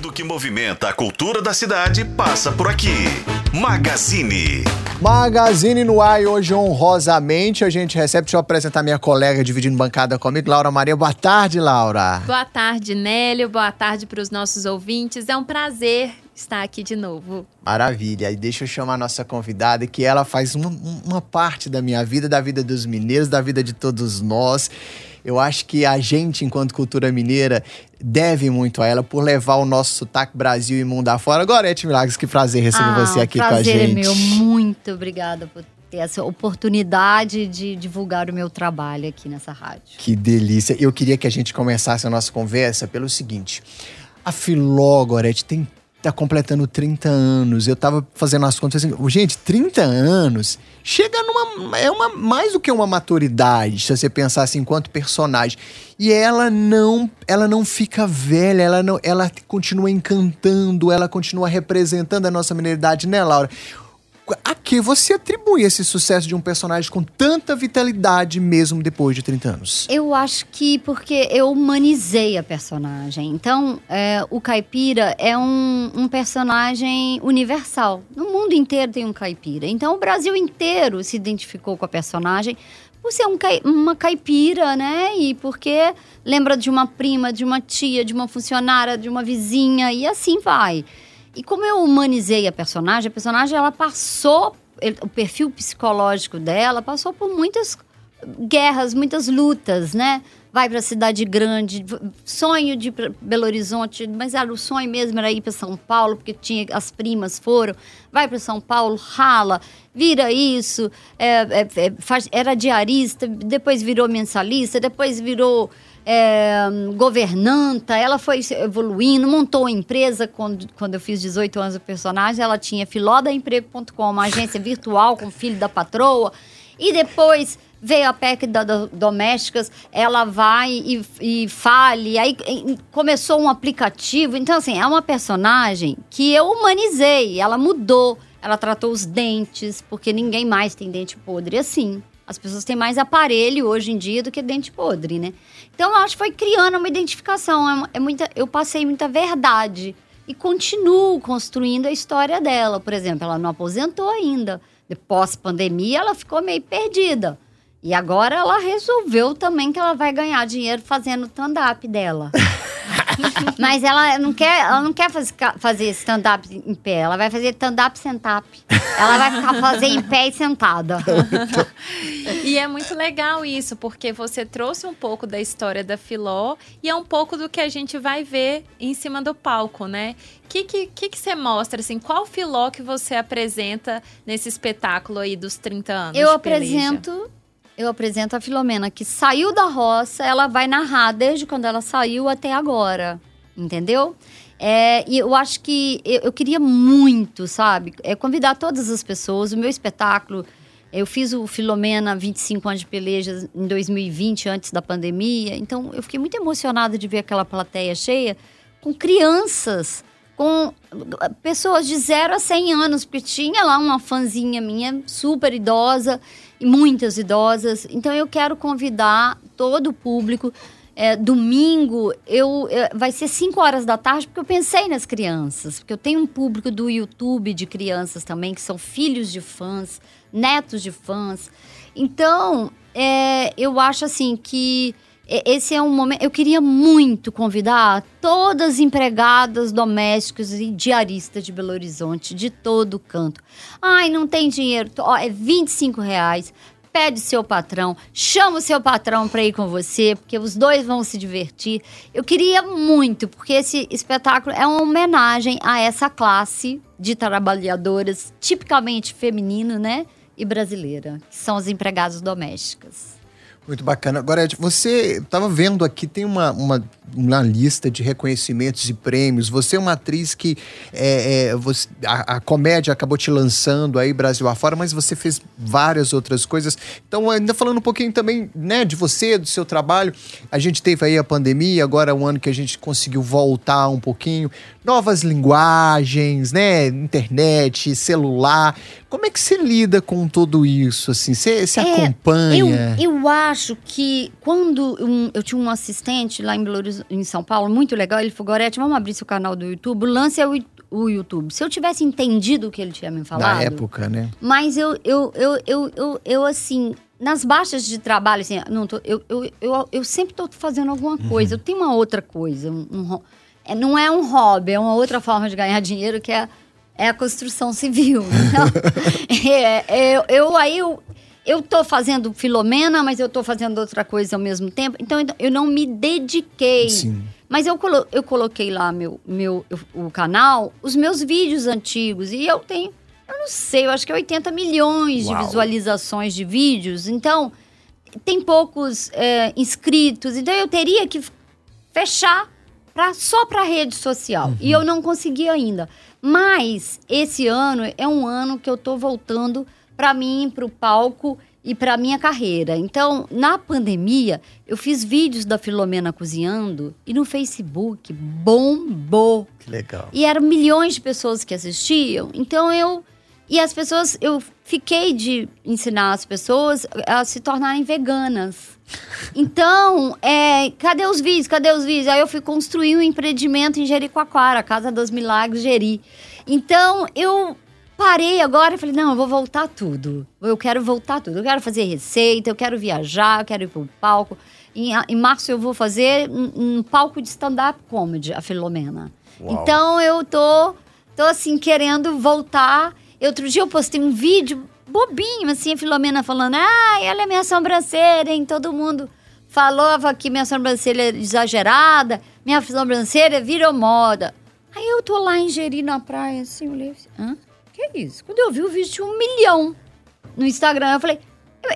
Tudo que movimenta a cultura da cidade passa por aqui. Magazine. Magazine no ar e hoje honrosamente a gente recebe, deixa eu apresentar minha colega dividindo bancada comigo, Laura Maria. Boa tarde, Laura. Boa tarde, Nélio. Boa tarde para os nossos ouvintes. É um prazer estar aqui de novo. Maravilha. E deixa eu chamar a nossa convidada, que ela faz uma, uma parte da minha vida, da vida dos mineiros, da vida de todos nós. Eu acho que a gente, enquanto cultura mineira, deve muito a ela por levar o nosso sotaque Brasil e mundo afora. Gorete Milagres, que prazer receber ah, você aqui com a gente. Prazer é meu. Muito obrigada por ter essa oportunidade de divulgar o meu trabalho aqui nessa rádio. Que delícia. Eu queria que a gente começasse a nossa conversa pelo seguinte. A Filó, Gorete, tem tá completando 30 anos. Eu tava fazendo as contas assim, gente, 30 anos chega numa é uma mais do que uma maturidade, se você pensar assim enquanto personagem. E ela não, ela não fica velha, ela não, ela continua encantando, ela continua representando a nossa mineridade, né, Laura? A que você atribui esse sucesso de um personagem com tanta vitalidade mesmo depois de 30 anos? Eu acho que porque eu humanizei a personagem. Então, é, o caipira é um, um, personagem universal. No mundo inteiro tem um caipira. Então, o Brasil inteiro se identificou com a personagem por ser um, uma caipira, né? E porque lembra de uma prima, de uma tia, de uma funcionária, de uma vizinha e assim vai. E como eu humanizei a personagem, a personagem ela passou, o perfil psicológico dela passou por muitas guerras, muitas lutas, né? Vai para a cidade grande, sonho de Belo Horizonte, mas era o sonho mesmo era ir para São Paulo, porque tinha as primas foram. Vai para São Paulo, rala, vira isso, é, é, é, faz, era diarista, depois virou mensalista, depois virou é, governanta, ela foi evoluindo, montou uma empresa quando, quando eu fiz 18 anos o personagem, ela tinha filodaemprego.com, uma agência virtual com filho da patroa, e depois veio a PEC das da domésticas, ela vai e, e fale, aí começou um aplicativo, então assim, é uma personagem que eu humanizei, ela mudou, ela tratou os dentes, porque ninguém mais tem dente podre assim. As pessoas têm mais aparelho hoje em dia do que dente podre, né? Então, eu acho que foi criando uma identificação. É, é muita, eu passei muita verdade. E continuo construindo a história dela. Por exemplo, ela não aposentou ainda. Depois pandemia, ela ficou meio perdida. E agora ela resolveu também que ela vai ganhar dinheiro fazendo stand-up dela. Mas ela não quer, ela não quer fazer, fazer stand-up em pé, ela vai fazer stand-up sentap. Ela vai ficar fazer em pé e sentada. e é muito legal isso, porque você trouxe um pouco da história da Filó e é um pouco do que a gente vai ver em cima do palco, né? O que, que, que, que você mostra, assim, qual Filó que você apresenta nesse espetáculo aí dos 30 anos? Eu apresento eu apresento a Filomena, que saiu da roça, ela vai narrar desde quando ela saiu até agora, entendeu? É, e eu acho que eu, eu, queria muito, sabe, é, convidar todas as pessoas. O meu espetáculo, eu fiz o Filomena 25 anos de pelejas em 2020, antes da pandemia. Então, eu fiquei muito emocionada de ver aquela plateia cheia com crianças, com pessoas de 0 a 100 anos, porque tinha lá uma fãzinha minha, super idosa e muitas idosas. Então eu quero convidar todo o público. É, domingo eu, é, vai ser 5 horas da tarde, porque eu pensei nas crianças. Porque eu tenho um público do YouTube de crianças também, que são filhos de fãs, netos de fãs. Então, é, eu acho assim que esse é um momento. Eu queria muito convidar todas as empregadas domésticas e diaristas de Belo Horizonte, de todo canto. Ai, não tem dinheiro, ó, é 25 reais. Pede seu patrão, chama o seu patrão para ir com você, porque os dois vão se divertir. Eu queria muito, porque esse espetáculo é uma homenagem a essa classe de trabalhadoras tipicamente feminina, né? E brasileira, que são as empregadas domésticas. Muito bacana. Agora, você estava vendo aqui, tem uma, uma, uma, lista de reconhecimentos e prêmios. Você é uma atriz que é, é, você, a, a, comédia acabou te lançando aí Brasil afora, mas você fez várias outras coisas. Então, ainda falando um pouquinho também né, de você, do seu trabalho. A gente teve aí a pandemia, agora é um ano que a gente conseguiu voltar um pouquinho. Novas linguagens, né? Internet, celular. Como é que você lida com tudo isso? Assim, você, você é, acompanha? Eu, eu acho acho que quando um- eu tinha um assistente lá em, Belo Horiz- em São Paulo, muito legal, ele falou, Gorete, vamos abrir seu canal do YouTube, lance é o, o YouTube. Se eu tivesse entendido o que ele tinha me falado... Na época, né? Mas eu, eu, eu, eu, eu, eu, assim, nas baixas de trabalho, assim, não tô, eu, eu, eu, eu sempre estou fazendo alguma coisa. Eu tenho uma outra coisa. Um, um é, não é um hobby, é uma outra forma de ganhar dinheiro que é, é a construção civil. Então, é, é, eu aí eu, eu tô fazendo Filomena, mas eu tô fazendo outra coisa ao mesmo tempo. Então eu não me dediquei. Sim. Mas eu, colo- eu coloquei lá meu, meu, o canal, os meus vídeos antigos. E eu tenho, eu não sei, eu acho que é 80 milhões Uau. de visualizações de vídeos. Então, tem poucos é, inscritos. Então, eu teria que fechar pra, só para rede social. E eu não consegui ainda. Mas esse ano é um ano que eu tô voltando para mim, para o palco e para minha carreira. Então, na pandemia, eu fiz vídeos da Filomena cozinhando e no Facebook bombou. Que legal. E eram milhões de pessoas que assistiam. Então eu. E as pessoas. Eu fiquei de ensinar as pessoas a se tornarem veganas. Então, é, cadê os vídeos? Cadê os vídeos? Aí eu fui construir um empreendimento em Jericoacoara, Casa dos Milagres Jeri. Então, eu parei agora e falei, não, eu vou voltar tudo. Eu quero voltar tudo. Eu quero fazer receita, eu quero viajar, eu quero ir para o palco. Em, em março eu vou fazer um, um palco de stand-up comedy, a Filomena. Uau. Então eu tô, tô assim, querendo voltar. Outro dia eu postei um vídeo bobinho, assim, a Filomena falando, ah, ela é minha sobrancelha, hein? Todo mundo falava que minha sobrancelha é exagerada, minha sobrancelha virou moda. Aí eu tô lá em Jeri, na praia, assim, olhei assim, hã? Que é isso? Quando eu vi o vídeo, tinha um milhão no Instagram. Eu falei,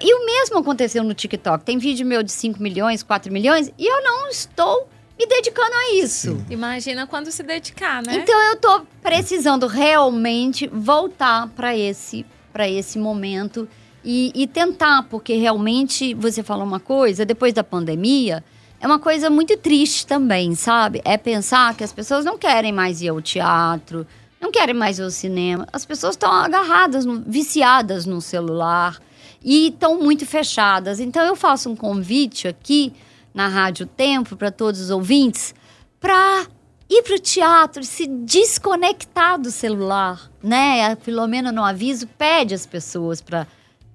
e o mesmo aconteceu no TikTok. Tem vídeo meu de 5 milhões, 4 milhões, e eu não estou me dedicando a isso. Imagina quando se dedicar, né? Então eu tô precisando realmente voltar para esse, pra esse momento e, e tentar, porque realmente você falou uma coisa, depois da pandemia, é uma coisa muito triste também, sabe? É pensar que as pessoas não querem mais ir ao teatro, não querem mais ir ao cinema. As pessoas estão agarradas, no- viciadas no celular e estão muito fechadas. Então eu faço um convite aqui na Rádio Tempo para todos os ouvintes para ir para o teatro, se desconectar do celular, né? A Filomena no aviso pede às pessoas para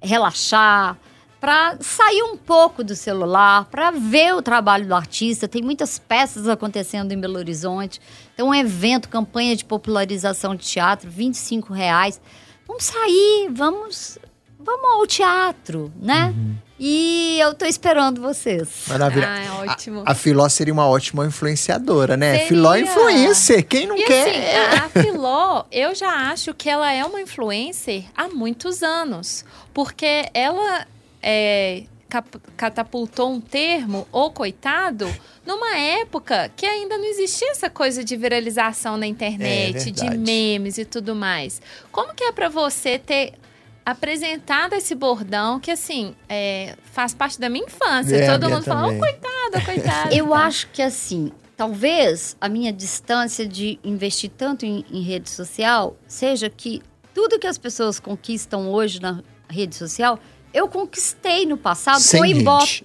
relaxar, para sair um pouco do celular, para ver o trabalho do artista. Tem muitas peças acontecendo em Belo Horizonte. Tem um evento, campanha de popularização de teatro, 25 reais. Vamos sair, vamos, vamos ao teatro, né? E eu tô esperando vocês. Maravilha. Ah, é ótimo. A, a Filó seria uma ótima influenciadora, né? Seria. Filó é influencer. Quem não E quer? assim, a, a Filó, eu já acho que ela é uma influencer há muitos anos. Porque ela é, catapultou um termo, ou coitado, numa época que ainda não existia essa coisa de viralização na internet, de É verdade. memes e tudo mais. Como que é pra você ter apresentado esse bordão que, assim, é, faz parte da minha infância? É, Todo minha mundo fala, oh, coitado, coitado. Eu acho que assim, talvez a minha distância de investir tanto em, em rede social seja que tudo que as pessoas conquistam hoje na rede social, eu conquistei no passado Sem com o Ibope,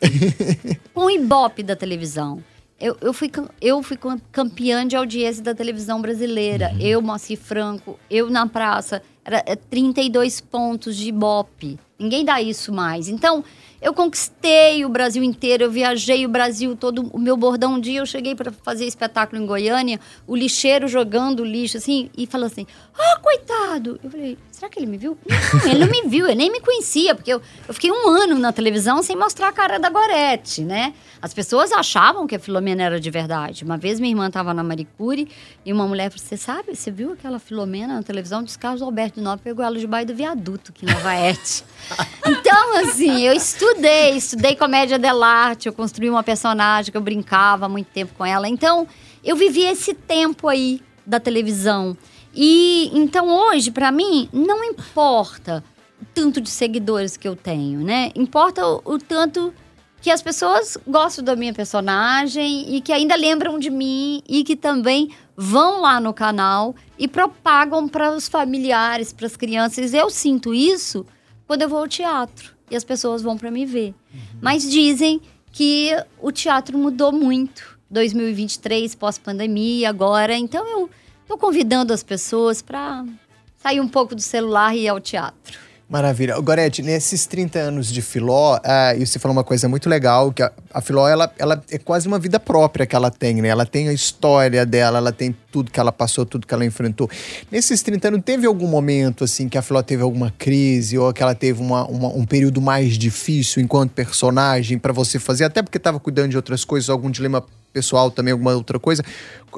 com o Ibope da televisão. Eu, eu, fui, eu fui cam- campeã de audiência da televisão brasileira. Eu, Moacir Franco, eu na praça. Era é, 32 pontos de Ibope. Ninguém dá isso mais. Então, eu conquistei o Brasil inteiro. Eu viajei o Brasil todo. O meu bordão um dia, eu cheguei para fazer espetáculo em Goiânia. O lixeiro jogando lixo, assim. E falou assim, ah, coitado. Eu falei, será que ele me viu? Não, ele não me viu. Ele nem me conhecia. Porque eu, eu fiquei um ano na televisão sem mostrar a cara da Gorete, né? As pessoas achavam que a Filomena era de verdade. Uma vez minha irmã estava na Maricure e uma mulher falou: Você sabe, você viu aquela Filomena na televisão? Diz Carlos Alberto de Nóbrega pegou ela debaixo do viaduto aqui em Nova Ete. então, assim, eu estudei, estudei comédia dell'arte, eu construí uma personagem que eu brincava muito tempo com ela. Então, eu vivi esse tempo aí da televisão. E então hoje, para mim, não importa o tanto de seguidores que eu tenho, né? Importa o, o tanto que as pessoas gostam da minha personagem e que ainda lembram de mim e que também vão lá no canal e propagam para os familiares, para as crianças. Eu sinto isso quando eu vou ao teatro. E as pessoas vão para me ver. Mas dizem que o teatro mudou muito. 2023, pós-pandemia, agora. Então eu tô convidando as pessoas para sair um pouco do celular e ir ao teatro. Maravilha. Gorete, nesses 30 anos de Filó, uh, e você falou uma coisa muito legal, que a, a Filó, ela, ela é quase uma vida própria que ela tem, né? Ela tem a história dela, ela tem tudo que ela passou, tudo que ela enfrentou. Nesses 30 anos, teve algum momento, assim, que a Filó teve alguma crise, ou que ela teve uma, uma um período mais difícil enquanto personagem para você fazer, até porque estava cuidando de outras coisas, algum dilema pessoal também, alguma outra coisa.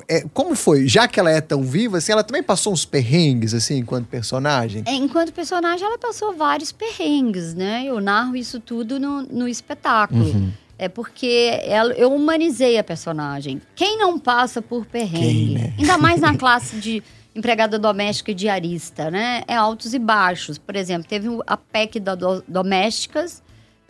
É, como foi? Já que ela é tão viva, assim, ela também passou uns perrengues, assim, enquanto personagem? É, enquanto personagem, ela passou vários perrengues, né? Eu narro isso tudo no, no espetáculo. Uhum. É porque ela, eu humanizei a personagem. Quem não passa por perrengue? Quem, né? Ainda mais na classe de empregada doméstica e diarista, né? É altos e baixos. Por exemplo, teve a PEC da do, domésticas,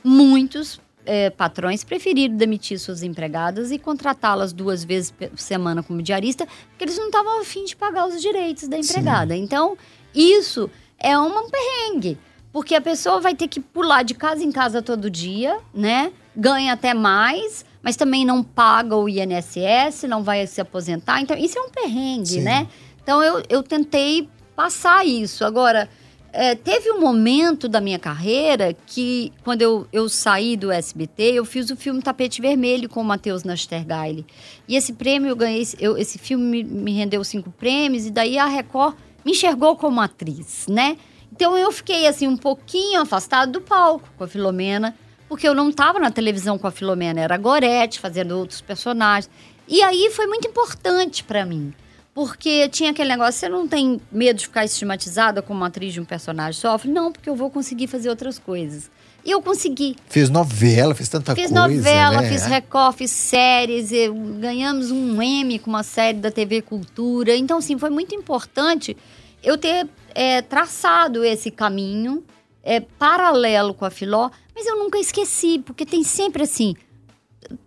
muitos é, patrões preferiram demitir suas empregadas e contratá-las duas vezes por semana como diarista, porque eles não estavam afim de pagar os direitos da empregada. Sim. Então, isso é um perrengue, porque a pessoa vai ter que pular de casa em casa todo dia, né? Ganha até mais, mas também não paga o INSS, não vai se aposentar. Então, isso é um perrengue, Sim. né? Então, eu, eu tentei passar isso. Agora, é, teve um momento da minha carreira que, quando eu, eu saí do SBT, eu fiz o filme Tapete Vermelho com o Matheus Nastergaile. E esse prêmio eu ganhei, eu, esse filme me, me rendeu cinco prêmios, e daí a Record me enxergou como atriz, né? Então eu fiquei assim um pouquinho afastado do palco com a Filomena, porque eu não estava na televisão com a Filomena, era a Gorete fazendo outros personagens. E aí foi muito importante para mim. Porque tinha aquele negócio, você não tem medo de ficar estigmatizada como atriz de um personagem sofre? Não, porque eu vou conseguir fazer outras coisas. E eu consegui. Fiz novela, fiz tanta fiz coisa. Fiz novela, né? fiz Record, fiz séries, ganhamos um M com uma série da TV Cultura. Então, assim, foi muito importante eu ter é, traçado esse caminho é, paralelo com a Filó, mas eu nunca esqueci, porque tem sempre assim.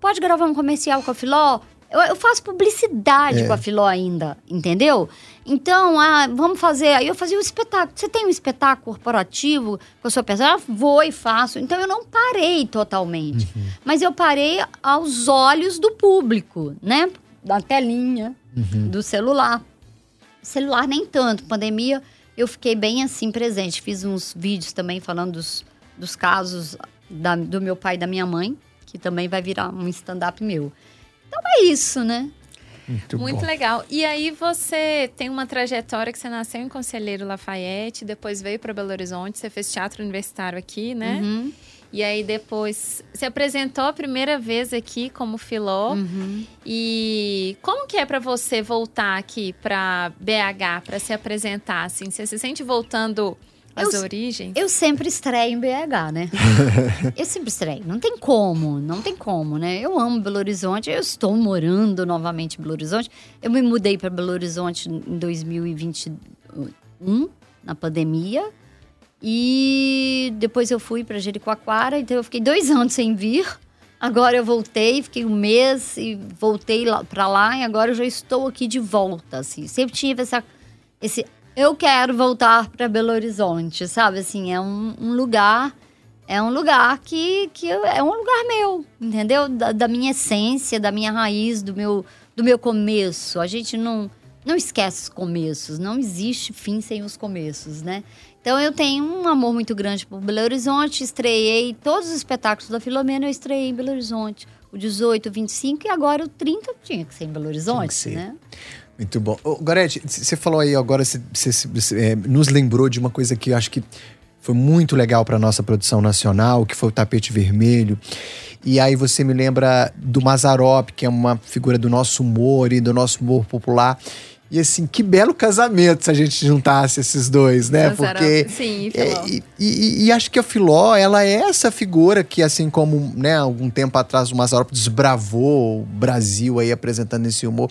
Pode gravar um comercial com a Filó? Eu, eu faço publicidade é. com a Filó ainda, entendeu? Então, ah, vamos fazer. Aí eu fazia um espetáculo. Você tem um espetáculo corporativo com a sua pessoa? Vou e faço. Então eu não parei totalmente. Uhum. Mas eu parei aos olhos do público, né? Da telinha, uhum. do celular. Celular nem tanto. Pandemia, eu fiquei bem assim presente. Fiz uns vídeos também falando dos, dos casos da, do meu pai e da minha mãe, que também vai virar um stand-up meu. Então é isso, né? Muito, Muito legal. E aí você tem uma trajetória que você nasceu em Conselheiro Lafayette, depois veio para Belo Horizonte, você fez teatro universitário aqui, né? Uhum. E aí depois se apresentou a primeira vez aqui como filó. Uhum. E como que é para você voltar aqui para BH para se apresentar assim? Você se sente voltando as eu, origens? Eu sempre estreio em BH, né? eu sempre estreio. Não tem como, não tem como, né? Eu amo Belo Horizonte, eu estou morando novamente em Belo Horizonte. Eu me mudei para Belo Horizonte em 2021, na pandemia. E depois eu fui para Jericoacoara, então eu fiquei dois anos sem vir. Agora eu voltei, fiquei um mês e voltei para lá e agora eu já estou aqui de volta, assim. Sempre tive essa, esse eu quero voltar para Belo Horizonte, sabe? Assim, é um, um, lugar, é um lugar que, que é um lugar meu, entendeu? Da, da, minha essência, da minha raiz, do meu, do meu começo. A gente não, não esquece os começos, não existe fim sem os começos, né? Então eu tenho um amor muito grande por Belo Horizonte, estreiei todos os espetáculos da Filomena, eu estreiei em Belo Horizonte. O 18, o 25 e agora o 30 tinha que ser em Belo Horizonte, né? Muito bom. Ô, Gorete, você falou aí agora, você, é, nos lembrou de uma coisa que eu acho que foi muito legal para nossa produção nacional, que foi o tapete vermelho. E aí você me lembra do Mazarop, que é uma figura do nosso humor e do nosso humor popular. E assim, que belo casamento se a gente juntasse esses dois, né? Porque. Sim, Filó. E, e, e, acho que a Filó, ela é essa figura que, assim como, né, algum tempo atrás o Mazarop desbravou o Brasil aí apresentando esse humor.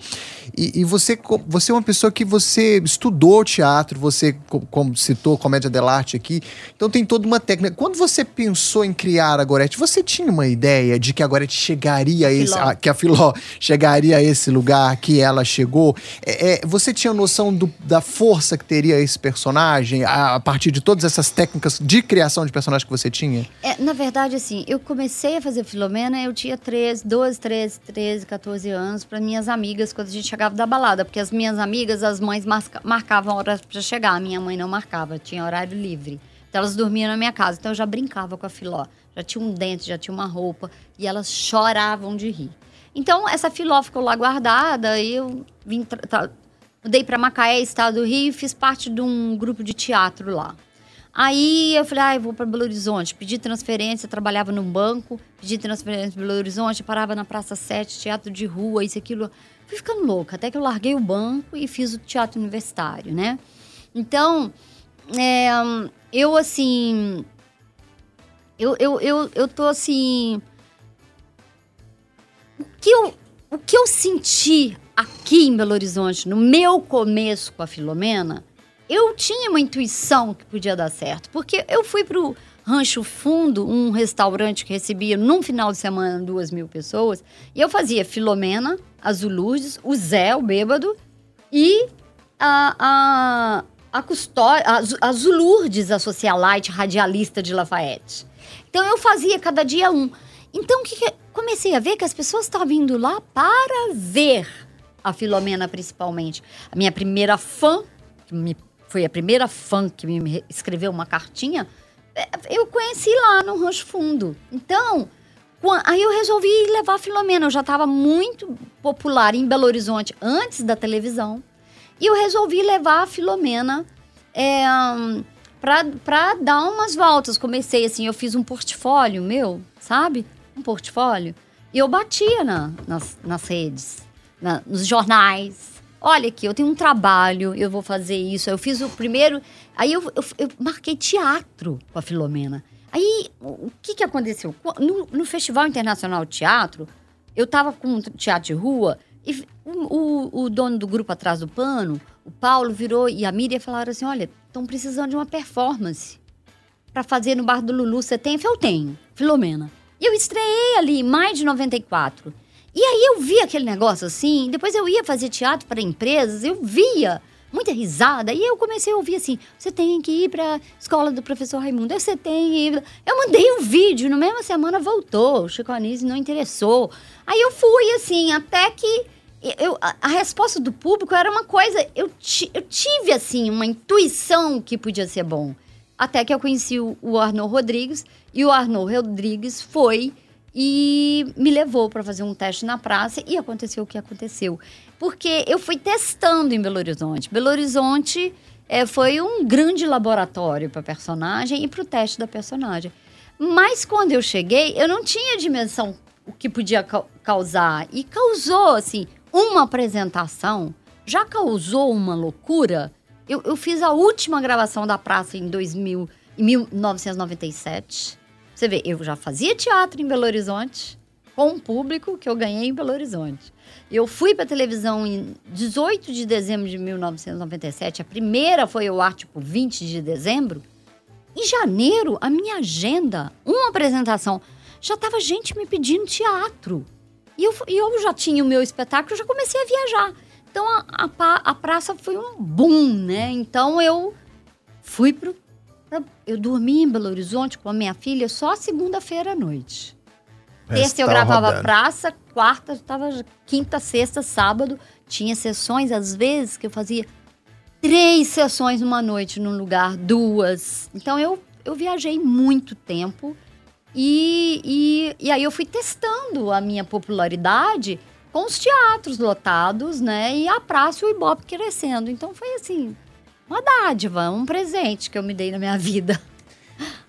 E, e, você, você é uma pessoa que você estudou teatro, você, como citou, comédia dell'arte aqui. Então tem toda uma técnica. Quando você pensou em criar a Gorete, você tinha uma ideia de que a Gorete chegaria a esse. A, que a Filó chegaria a esse lugar que ela chegou? É, é você tinha noção do- da força que teria esse personagem a, a partir de todas essas técnicas de criação de personagem que você tinha? É, na verdade, assim, eu comecei a fazer Filomena, eu tinha 13, 12, 13, 13, 14 anos para minhas amigas quando a gente chegava da balada, porque as minhas amigas, as mães marca- marcavam horas para chegar, a minha mãe não marcava, tinha horário livre. Então elas dormiam na minha casa, então eu já brincava com a Filó. Já tinha um dente, já tinha uma roupa e elas choravam de rir. Então essa Filó ficou lá guardada e eu vim tra- mudei para Macaé, estado do Rio, e fiz parte de um grupo de teatro lá. Aí eu falei, ah, eu vou para Belo Horizonte. Pedi transferência, trabalhava num banco, pedi transferência para Belo Horizonte, parava na Praça 7, teatro de rua, isso, aquilo. Fui ficando louca, até que eu larguei o banco e fiz o teatro universitário, né? Então, é, eu assim. Eu, eu, eu, eu tô assim. O que, eu, o que eu senti aqui em Belo Horizonte, no meu começo com a Filomena, eu tinha uma intuição que podia dar certo. Porque eu fui pro Rancho Fundo, um restaurante que recebia num final de semana duas mil pessoas, e eu fazia Filomena, Azul Lourdes, o Zé, o bêbado, e a, a, a custódia, a, a Zulurdes, a socialite radialista de Lafayette. Então eu fazia cada dia um. Então o que que- comecei a ver que as pessoas estavam vindo lá para ver a Filomena principalmente. A minha primeira fã, que me- foi a primeira fã que me re- escreveu uma cartinha, é, eu conheci lá no Rancho Fundo. Então, aí eu resolvi levar a Filomena. Eu já estava muito popular em Belo Horizonte antes da televisão. E eu resolvi levar a Filomena é, para dar umas voltas. Comecei assim, eu fiz um portfólio meu, sabe? Um portfólio. E eu batia na- nas, nas redes, na- nos jornais. Olha aqui, eu tenho um trabalho, eu vou fazer isso. Eu fiz o primeiro. Aí eu, eu, eu marquei teatro com a Filomena. Aí, o que, que aconteceu? No, no Festival Internacional de Teatro, eu estava com um teatro de rua e o, o- o dono do grupo Atrás do Pano, o Paulo, virou e a Miriam falaram assim: olha, estão precisando de uma performance para fazer no Bar do Lulu. Você tem? Eu tenho, Filomena. E eu estreiei ali em maio de 94. E aí eu vi aquele negócio assim, depois eu ia fazer teatro para empresas, eu via muita risada, e eu comecei a ouvir assim: você tem que ir para escola do professor Raimundo, você tem que ir. Eu mandei um vídeo, no mesma semana voltou, o Chico Anísio não interessou. Aí eu fui assim, até que eu, a, a resposta do público era uma coisa, eu, ti- eu tive assim uma intuição que podia ser bom. Até que eu conheci o, o Arnaud Rodrigues, e o Arnaud Rodrigues foi e me levou para fazer um teste na praça e aconteceu o que aconteceu. Porque eu fui testando em Belo Horizonte. Belo Horizonte eh, foi um grande laboratório para personagem e para o teste da personagem. Mas quando eu cheguei, eu não tinha dimensão o que podia cau- causar. E causou, assim, uma apresentação, já causou uma loucura. Eu, eu fiz a última gravação da praça em 2000, em 1997. Você vê, eu já fazia teatro em Belo Horizonte, com um público que eu ganhei em Belo Horizonte. Eu fui para televisão em 18 de dezembro de 1997. A primeira foi ao ar, tipo, 20 de dezembro. Em janeiro, a minha agenda, uma apresentação, já tava gente me pedindo teatro. E eu, e eu já tinha o meu espetáculo, eu já comecei a viajar. Então a, a, a praça foi um boom, né? Então eu fui pro. Eu dormi em Belo Horizonte com a minha filha só segunda-feira à noite. Terça eu gravava rodando. praça, quarta estava quinta, sexta, sábado. Tinha sessões, às vezes, que eu fazia três sessões numa noite num lugar, duas. Então eu, eu viajei muito tempo e, e, e aí eu fui testando a minha popularidade com os teatros lotados, né? E a praça e o Ibope crescendo. Então foi assim, uma dádiva, um presente que eu me dei na minha vida.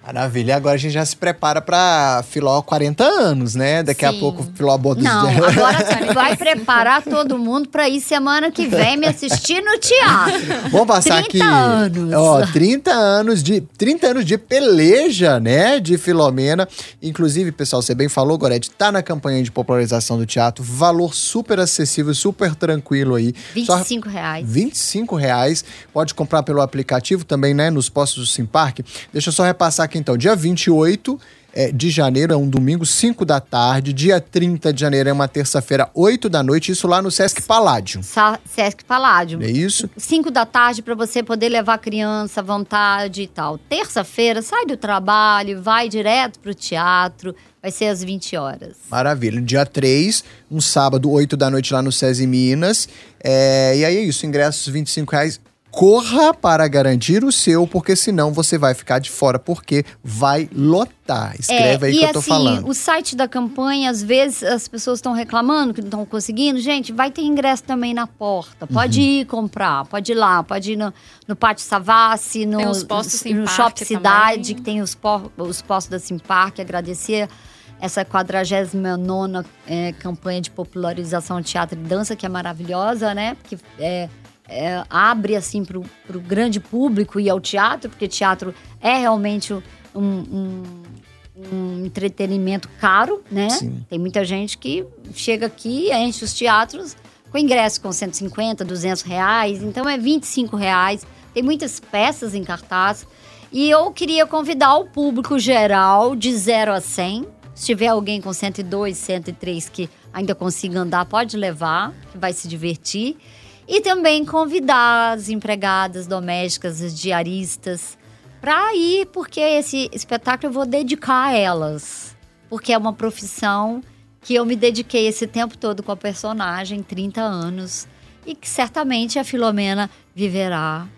Maravilha. E agora a gente já se prepara pra Filó 40 anos, né? Daqui a Sim. pouco Filó bota os Não, agora você vai preparar todo mundo para ir semana que vem me assistir no teatro. Vamos passar 30 aqui. anos. Ó, 30 anos de 30 anos de peleja, né, de Filomena. Inclusive, pessoal, você bem falou, Gorete, tá na campanha de popularização do teatro, valor super acessível, super tranquilo aí. Só 25 reais. 25 reais. Pode comprar pelo aplicativo também, né? Nos postos do Simpark. Deixa eu só repassar aqui então. Dia 28 é, de janeiro, é um domingo, 5 da tarde. Dia 30 de janeiro é uma terça-feira, 8 da noite. Isso lá no Sesc Paládio. Sa Sesc Paládio. É isso? 5 da tarde para você poder levar a criança à vontade e tal. Terça-feira, sai do trabalho, vai direto pro teatro. Vai ser às 20 horas. Maravilha. Dia 3, um sábado, 8 da noite lá no SESI Minas. É, e aí é isso, ingressos 25 reais. Corra para garantir o seu, porque senão você vai ficar de fora, porque vai lotar. Escreve aí É, e que eu tô assim, falando. o site da campanha, às vezes as pessoas estão reclamando que não estão conseguindo. Gente, vai ter ingresso também na porta. Pode Uhum. ir comprar, pode ir lá, pode ir no, no Pátio Savassi, no, Tem os postos no Simpark Shopping Cidade, também. que tem os, po- os postos da Simpark. Agradecer essa 49 é, campanha de popularização de teatro e dança, que é maravilhosa, né? Porque é, é, abre assim para o grande público e ao teatro, porque teatro é realmente um, um, um entretenimento caro, né? Sim. Tem muita gente que chega aqui, enche os teatros com ingresso com 150, 200 reais, então é 25 reais. Tem muitas peças em cartaz. E eu queria convidar o público geral de 0 a 100. Se tiver alguém com 102, 103 que ainda consiga andar, pode levar, que vai se divertir. E também convidar as empregadas domésticas, as diaristas, para ir, porque esse espetáculo eu vou dedicar a elas. Porque é uma profissão que eu me dediquei esse tempo todo com a personagem, 30 anos, e que certamente a Filomena viverá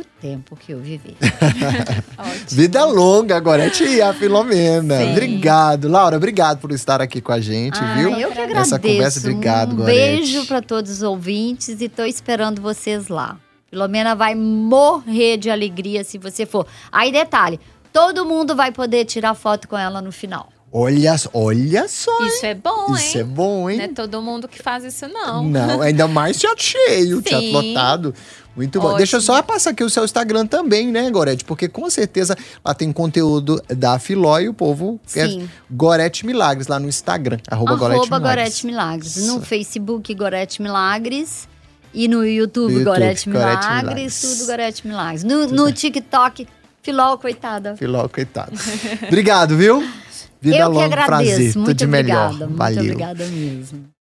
o tempo que eu. Ótimo. Vida longa, Gorete e a Filomena. Sim. Obrigado. Laura, obrigado por estar aqui com a gente, Ah, viu? Eu que agradeço. Nessa conversa, obrigado, Um Gorete. beijo para todos os ouvintes e tô esperando vocês lá. Filomena vai morrer de alegria se você for. Aí, detalhe: todo mundo vai poder tirar foto com ela no final. Olha, olha só, Isso é bom, isso é hein? bom, hein? Não é todo mundo que faz isso, não. Não, ainda mais teatro cheio, Sim. teatro lotado. Muito bom. Ótimo. Deixa eu só passar aqui o seu Instagram também, né, Gorete? Porque com certeza lá tem conteúdo da Filó e o povo quer Sim. Gorete Milagres lá no Instagram. Arroba, Gorete Milagres. Gorete Milagres. No Isso. Facebook, Gorete Milagres. E no YouTube, YouTube, Gorete Gorete Milagres, Milagres. tudo Gorete Milagres. No, no TikTok, Filó, coitada. Filó, coitado. Obrigado, viu? Vida eu que longa, agradeço. prazer. Muito Tudo de melhor. obrigada. Muito Valeu. obrigada mesmo.